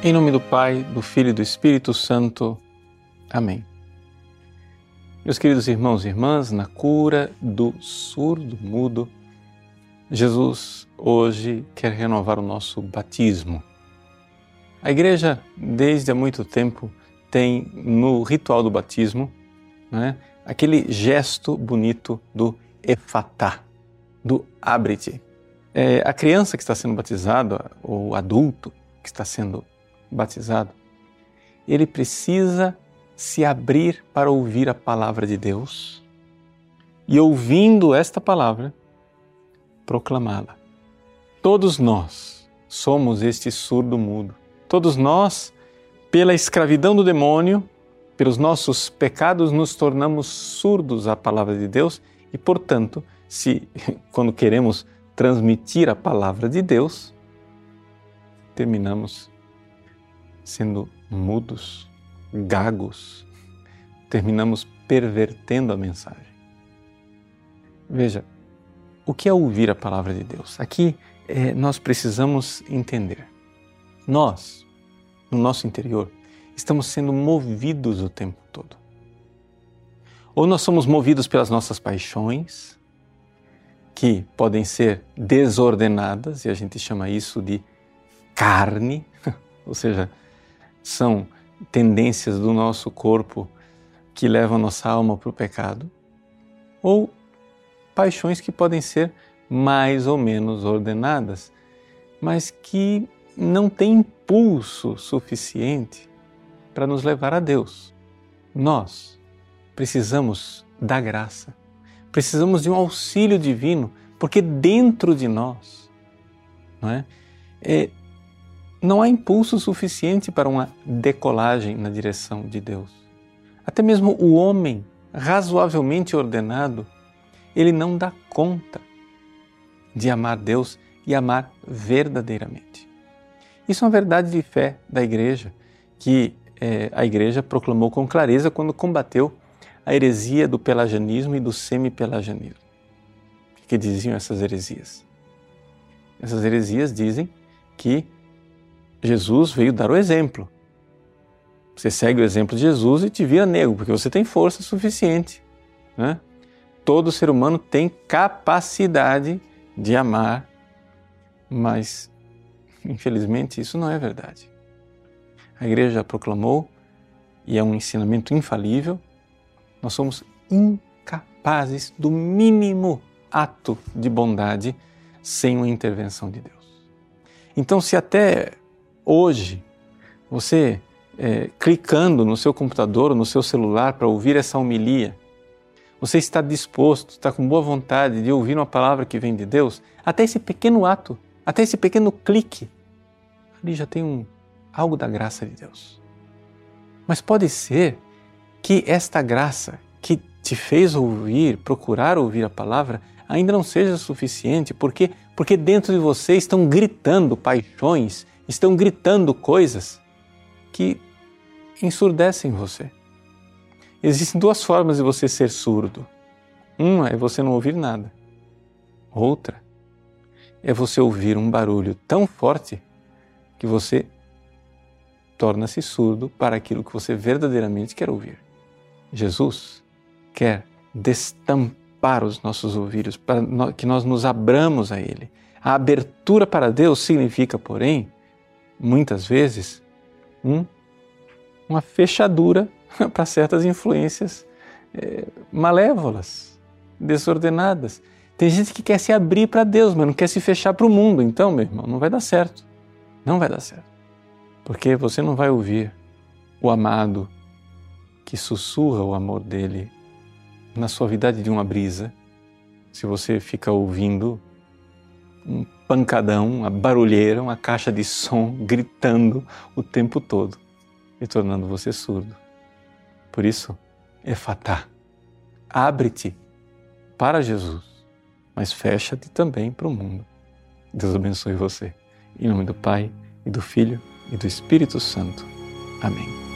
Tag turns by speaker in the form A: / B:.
A: Em nome do Pai, do Filho e do Espírito Santo. Amém. Meus queridos irmãos e irmãs, na cura do surdo mudo, Jesus hoje quer renovar o nosso batismo. A igreja, desde há muito tempo, tem no ritual do batismo né, aquele gesto bonito do efatá, do abre-te. É, a criança que está sendo batizada, ou adulto que está sendo batizado, ele precisa se abrir para ouvir a palavra de Deus e, ouvindo esta palavra, proclamá-la. Todos nós somos este surdo mudo. Todos nós, pela escravidão do demônio, pelos nossos pecados, nos tornamos surdos à palavra de Deus e, portanto, se quando queremos transmitir a palavra de Deus, terminamos sendo mudos, gagos, terminamos pervertendo a mensagem. Veja, o que é ouvir a palavra de Deus? Aqui é, nós precisamos entender. Nós, no nosso interior, estamos sendo movidos o tempo todo. Ou nós somos movidos pelas nossas paixões, que podem ser desordenadas, e a gente chama isso de carne, ou seja, são tendências do nosso corpo que levam nossa alma para o pecado, ou paixões que podem ser mais ou menos ordenadas, mas que não têm impulso suficiente para nos levar a Deus. Nós precisamos da graça, precisamos de um auxílio divino, porque dentro de nós não é, é não há impulso suficiente para uma decolagem na direção de Deus. Até mesmo o homem razoavelmente ordenado, ele não dá conta de amar Deus e amar verdadeiramente. Isso é uma verdade de fé da igreja, que é, a igreja proclamou com clareza quando combateu a heresia do pelagianismo e do semi-pelagianismo. O que diziam essas heresias? Essas heresias dizem que Jesus veio dar o exemplo. Você segue o exemplo de Jesus e te vira negro, porque você tem força suficiente. Né? Todo ser humano tem capacidade de amar, mas infelizmente isso não é verdade. A igreja proclamou, e é um ensinamento infalível, nós somos incapazes do mínimo ato de bondade sem uma intervenção de Deus. Então, se até hoje, você é, clicando no seu computador, no seu celular para ouvir essa homilia, você está disposto, está com boa vontade de ouvir uma palavra que vem de Deus, até esse pequeno ato, até esse pequeno clique, ali já tem um, algo da graça de Deus. Mas pode ser que esta graça que te fez ouvir, procurar ouvir a palavra, ainda não seja suficiente, porque porque dentro de você estão gritando paixões estão gritando coisas que ensurdecem você. Existem duas formas de você ser surdo. Uma é você não ouvir nada. Outra é você ouvir um barulho tão forte que você torna-se surdo para aquilo que você verdadeiramente quer ouvir. Jesus quer destampar os nossos ouvidos para que nós nos abramos a Ele. A abertura para Deus significa, porém, muitas vezes, um, uma fechadura para certas influências é, malévolas, desordenadas. Tem gente que quer se abrir para Deus, mas não quer se fechar para o mundo. Então, meu irmão, não vai dar certo. Não vai dar certo. Porque você não vai ouvir o amado que sussurra o amor dele na suavidade de uma brisa, se você fica ouvindo um pancadão, uma barulheira, uma caixa de som gritando o tempo todo e tornando você surdo. Por isso, efatá, abre-te para Jesus, mas fecha-te também para o mundo. Deus abençoe você. Em nome do Pai, e do Filho, e do Espírito Santo. Amém.